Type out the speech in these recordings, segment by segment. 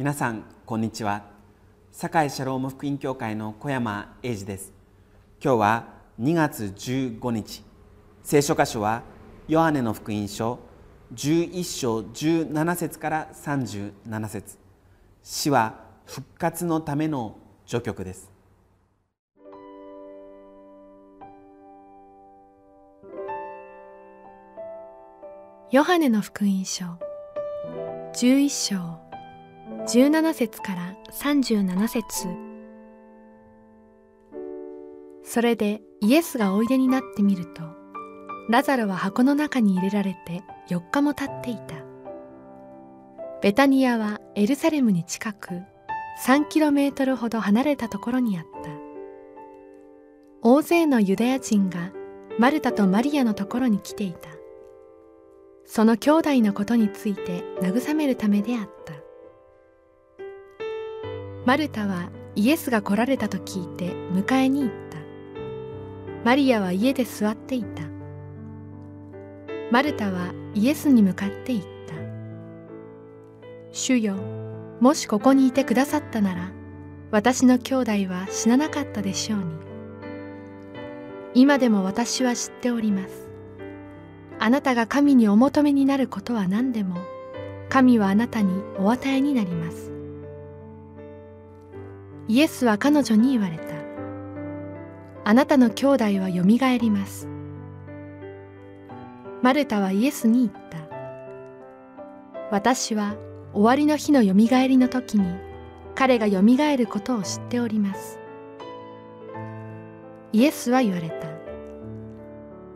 皆さんこんにちは。堺シャローム福音教会の小山英二です。今日は2月15日。聖書箇所はヨハネの福音書11章17節から37節。死は復活のための序曲です。ヨハネの福音書11章17節から37節。それでイエスがおいでになってみるとラザロは箱の中に入れられて4日も経っていた。ベタニアはエルサレムに近く3キロメートルほど離れたところにあった。大勢のユダヤ人がマルタとマリアのところに来ていた。その兄弟のことについて慰めるためであった。マルタはイエスが来られたと聞いて迎えに行った。マリアは家で座っていた。マルタはイエスに向かって言った。主よもしここにいてくださったなら私の兄弟は死ななかったでしょうに。今でも私は知っております。あなたが神にお求めになることは何でも神はあなたにお与えになります。イエスは彼女に言われた。あなたの兄弟はよみがえります。マルタはイエスに言った。私は終わりの日のよみがえりの時に彼がよみがえることを知っております。イエスは言われた。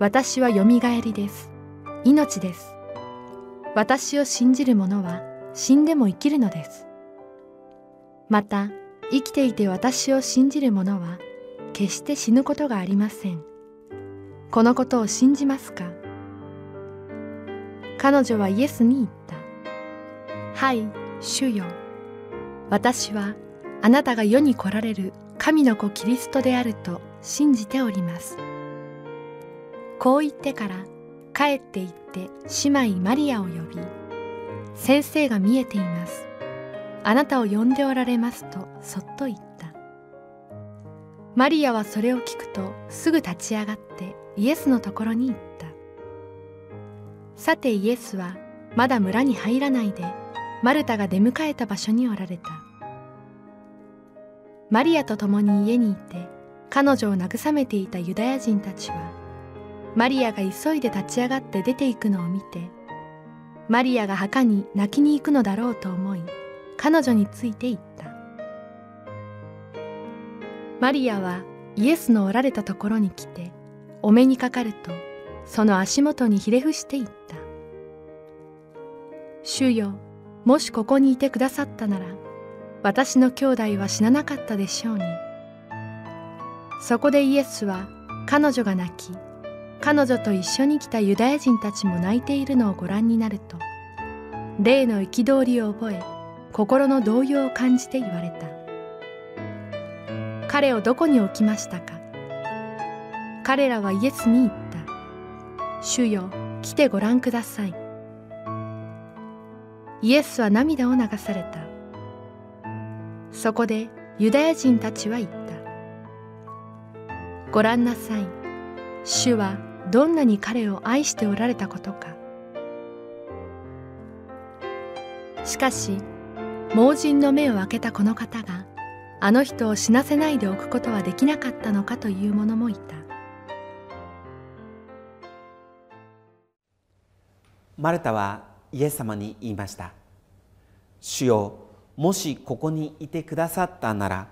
私はよみがえりです。命です。私を信じる者は死んでも生きるのです。また、生きていて私を信じる者は決して死ぬことがありません。このことを信じますか？彼女はイエスに言った。はい、主よ。私はあなたが世に来られる神の子キリストであると信じております。こう言ってから帰って行って姉妹マリアを呼び、先生が見えています。あなたを呼んでおられますとそっと言った。マリアはそれを聞くとすぐ立ち上がってイエスのところに行った。さてイエスはまだ村に入らないでマルタが出迎えた場所におられた。マリアと共に家にいて彼女を慰めていたユダヤ人たちはマリアが急いで立ち上がって出て行くのを見てマリアが墓に泣きに行くのだろうと思い彼女について言った。マリアはイエスのおられたところに来てお目にかかるとその足元にひれ伏して言った。主よもしここにいてくださったなら私の兄弟は死ななかったでしょうに。そこでイエスは彼女が泣き彼女と一緒に来たユダヤ人たちも泣いているのをご覧になると霊の憤りを覚え心の動揺を感じて言われた。彼をどこに置きましたか？彼らはイエスに言った。主よ来てご覧ください。イエスは涙を流された。そこでユダヤ人たちは言った。ご覧なさい。主はどんなに彼を愛しておられたことか。しかし盲人の目を開けたこの方があの人を死なせないでおくことはできなかったのかという者もいた。マルタはイエス様に言いました。主よもしここにいてくださったなら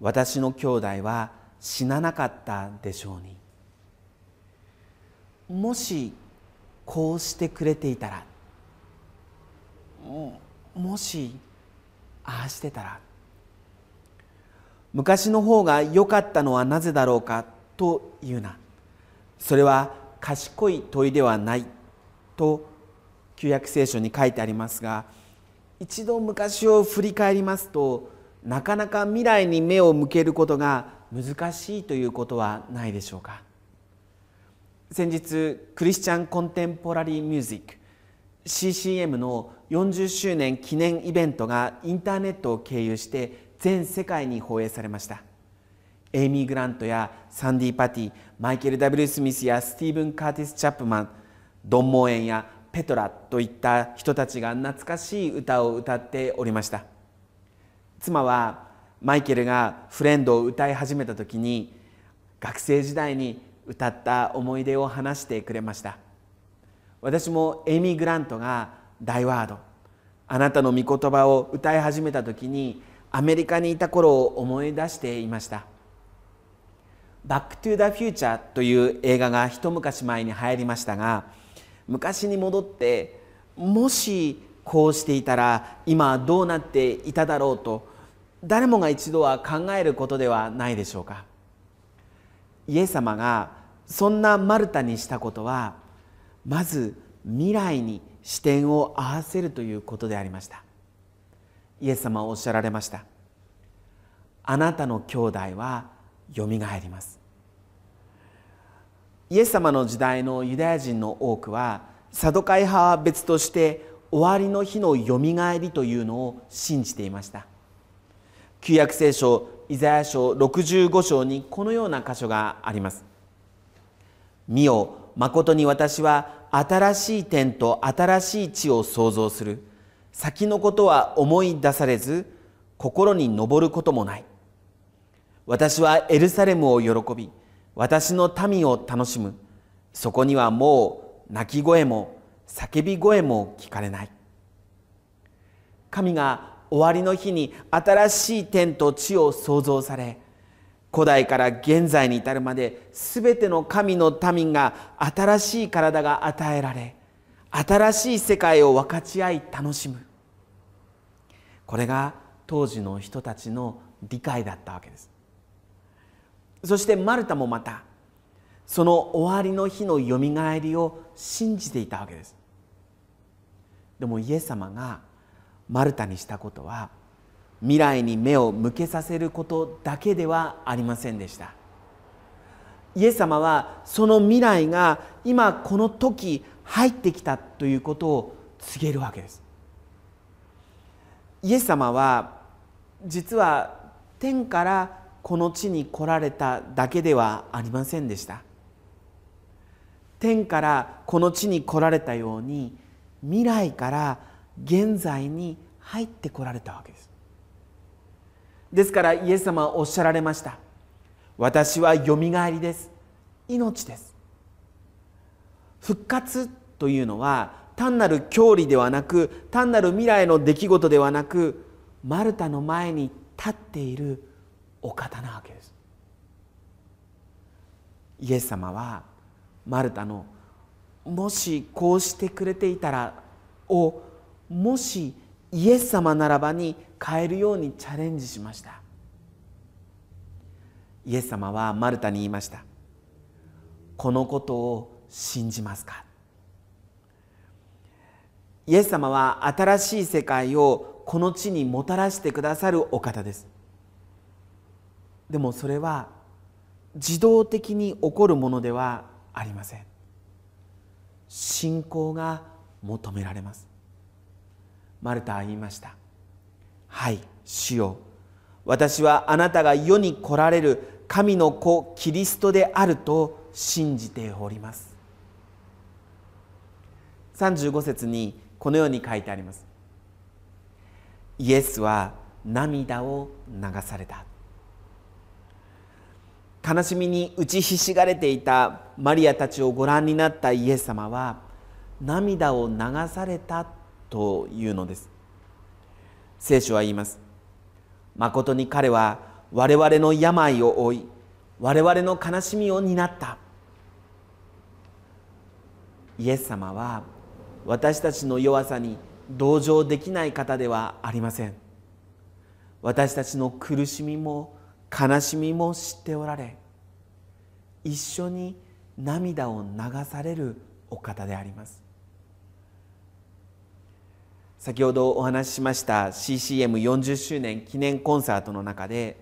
私の兄弟は死ななかったでしょうに。もしこうしてくれていたらもしああしてたら。昔の方が良かったのはなぜだろうかというな。それは賢い問いではないと旧約聖書に書いてありますが一度昔を振り返りますとなかなか未来に目を向けることが難しいということはないでしょうか。先日クリスチャン・コンテンポラリー・ミュージック CCM の40周年記念イベントがインターネットを経由して全世界に放映されました。エイミー・グラントやサンディ・パティマイケル・ W. スミスやスティーブン・カーティス・チャップマンドン・モーエンやペトラといった人たちが懐かしい歌を歌っておりました。妻はマイケルが「フレンド」を歌い始めた時に学生時代に歌った思い出を話してくれました。私もエイミー・グラントが「大ワード」あなたの御言葉を歌い始めた時にアメリカにいた頃を思い出していました「バック・トゥ・ザ・フューチャー」という映画が一昔前に流行りましたが昔に戻ってもしこうしていたら今どうなっていただろうと誰もが一度は考えることではないでしょうか。イエス様がそんなマルタにしたことはまず未来に視点を合わせるということでありました。イエス様はおっしゃられました。あなたの兄弟はよみがえります。イエス様の時代のユダヤ人の多くはサドカイ派は別として終わりの日のよみがえりというのを信じていました。旧約聖書イザヤ書65章にこのような箇所があります。見よ誠に私は新しい天と新しい地を創造する。先のことは思い出されず心に上ることもない。私はエルサレムを喜び私の民を楽しむ。そこにはもう泣き声も叫び声も聞かれない。神が終わりの日に新しい天と地を創造され古代から現在に至るまで全ての神の民が新しい体が与えられ新しい世界を分かち合い楽しむ。これが当時の人たちの理解だったわけです。そしてマルタもまたその終わりの日のよみがえりを信じていたわけです。でもイエス様がマルタにしたことは未来に目を向けさせることだけではありませんでした。イエス様はその未来が今この時入ってきたということを告げるわけです。イエス様は実は天からこの地に来られただけではありませんでした。天からこの地に来られたように未来から現在に入ってこられたわけです。ですからイエス様はおっしゃられました。私はよみがえりです。命です。復活というのは単なる教理ではなく単なる未来の出来事ではなくマルタの前に立っているお方なわけです。イエス様はマルタのもしこうしてくれていたらをもしイエス様ならばに変えるようにチャレンジしました。イエス様はマルタに言いました。このことを信じますか？イエス様は新しい世界をこの地にもたらしてくださるお方です。でもそれは自動的に起こるものではありません。信仰が求められます。マルタは言いました。はい主よ。私はあなたが世に来られる神の子キリストであると信じております。35節にこのように書いてあります。イエスは涙を流された。悲しみに打ちひしがれていたマリアたちをご覧になったイエス様は涙を流されたというのです。聖書は言います。誠に彼は我々の病を負い我々の悲しみを担った。イエス様は私たちの弱さに同情できない方ではありません。私たちの苦しみも悲しみも知っておられ一緒に涙を流されるお方であります。先ほどお話ししました CCM40 周年記念コンサートの中で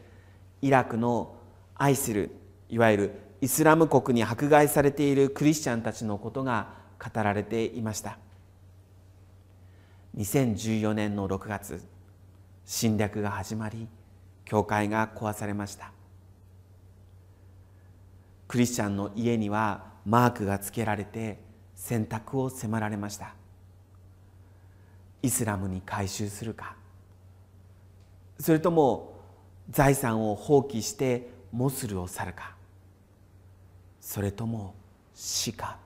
イラクの愛するいわゆるイスラム国に迫害されているクリスチャンたちのことが語られていました。2014年の6月侵略が始まり教会が壊されました。クリスチャンの家にはマークがつけられて選択を迫られました。イスラムに改宗するか。それとも財産を放棄してモスルを去るか。それとも死か。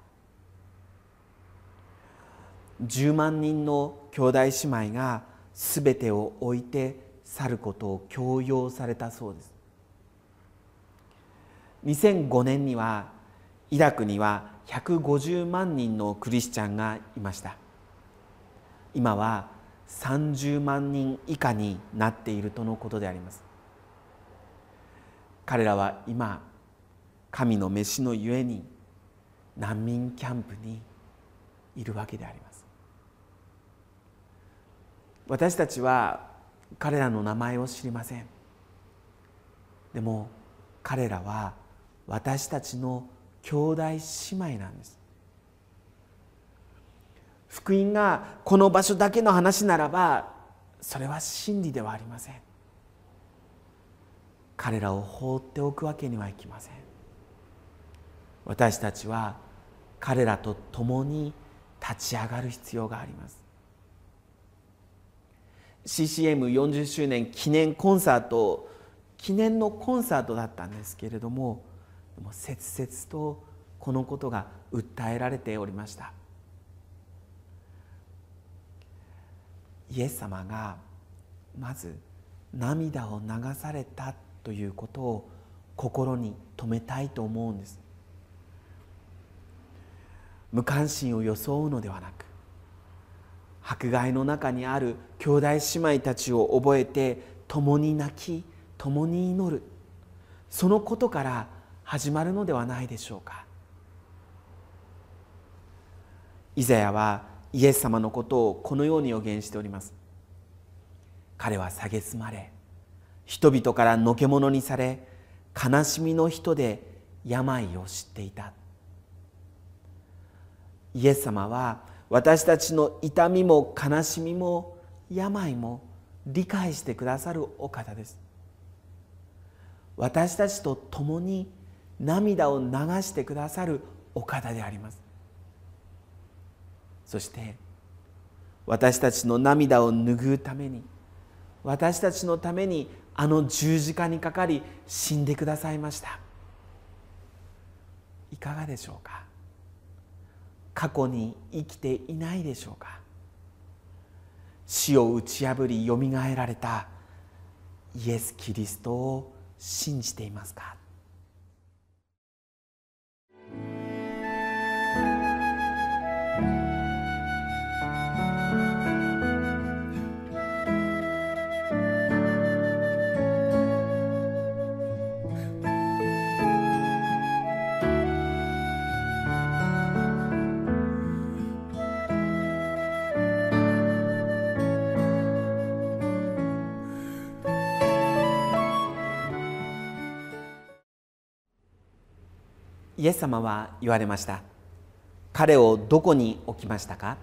10万人の兄弟姉妹が全てを置いて去ることを強要されたそうです。2005年にはイラクには150万人のクリスチャンがいました。今は30万人以下になっているとのことであります。彼らは今神の飯のゆえに難民キャンプにいるわけであります。私たちは彼らの名前を知りません。でも彼らは私たちの兄弟姉妹なんです。福音がこの場所だけの話ならばそれは真理ではありません。彼らを放っておくわけにはいきません。私たちは彼らと共に立ち上がる必要があります。CCM40 周年記念コンサート記念のコンサートだったんですけれども切々とこのことが訴えられておりました。イエス様がまず涙を流されたということを心に留めたいと思うんです。無関心を装うのではなく迫害の中にある兄弟姉妹たちを覚えて共に泣き共に祈る。そのことから始まるのではないでしょうか。イザヤはイエス様のことをこのように予言しております。彼は蔑まれ人々からのけ者にされ悲しみの人で病を知っていた。イエス様は私たちの痛みも悲しみも病も理解してくださるお方です。私たちと共に涙を流してくださるお方であります。そして私たちの涙を拭うために私たちのためにあの十字架にかかり死んでくださいました。いかがでしょうか？過去に生きていないでしょうか？死を打ち破りよみがえられたイエス・キリストを信じていますか？イエス様は言われました。彼をどこに置きましたか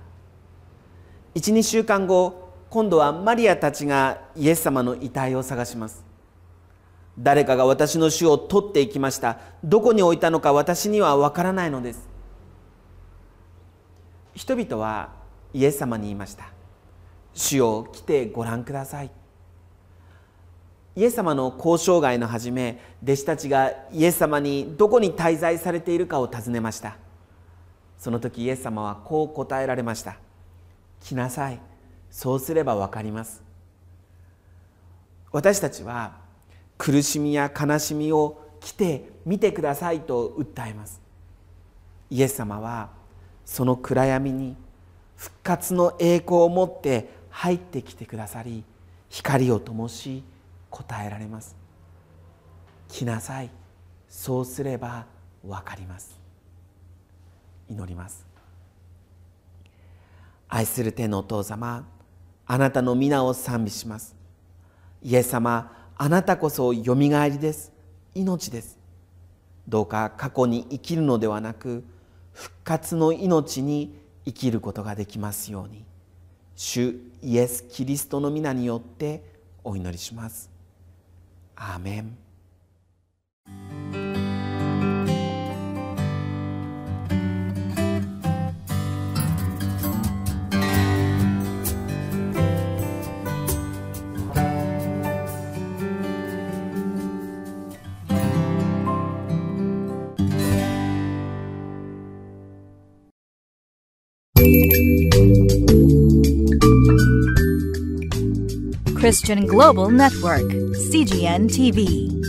？12週間後今度はマリアたちがイエス様の遺体を探します。誰かが私の主を取っていきました。どこに置いたのか私には分からないのです。人々はイエス様に言いました。主を来てご覧ください。イエス様の交渉外の初め弟子たちがイエス様にどこに滞在されているかを尋ねました。その時イエス様はこう答えられました。来なさい。そうすれば分かります。私たちは苦しみや悲しみを来て見てくださいと訴えます。イエス様はその暗闇に復活の栄光を持って入ってきてくださり光を灯し答えられます。来なさい。そうすれば分かります。祈ります。愛する天のお父様あなたの皆を賛美します。イエス様あなたこそよみがえりです。命です。どうか過去に生きるのではなく復活の命に生きることができますように。主イエス・キリストの皆によってお祈りします。アーメン Christian Global Network, CGN TV.